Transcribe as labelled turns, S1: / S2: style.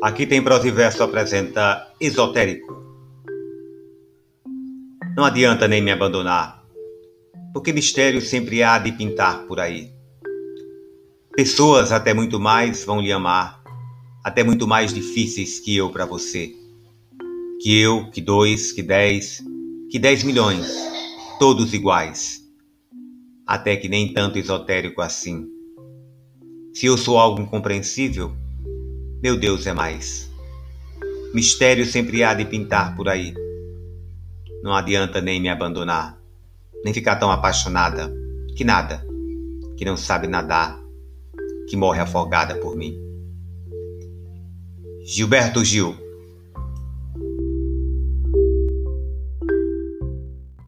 S1: Aqui tem prosa e verso apresenta esotérico. Não adianta nem me abandonar, porque mistério sempre há de pintar por aí. Pessoas até muito mais vão lhe amar, até muito mais difíceis que eu para você. Que eu, que dois, que dez, que dez milhões, todos iguais. Até que nem tanto esotérico assim. Se eu sou algo incompreensível, meu Deus é mais. Mistério sempre há de pintar por aí. Não adianta nem me abandonar, nem ficar tão apaixonada que nada, que não sabe nadar, que morre afogada por mim. Gilberto Gil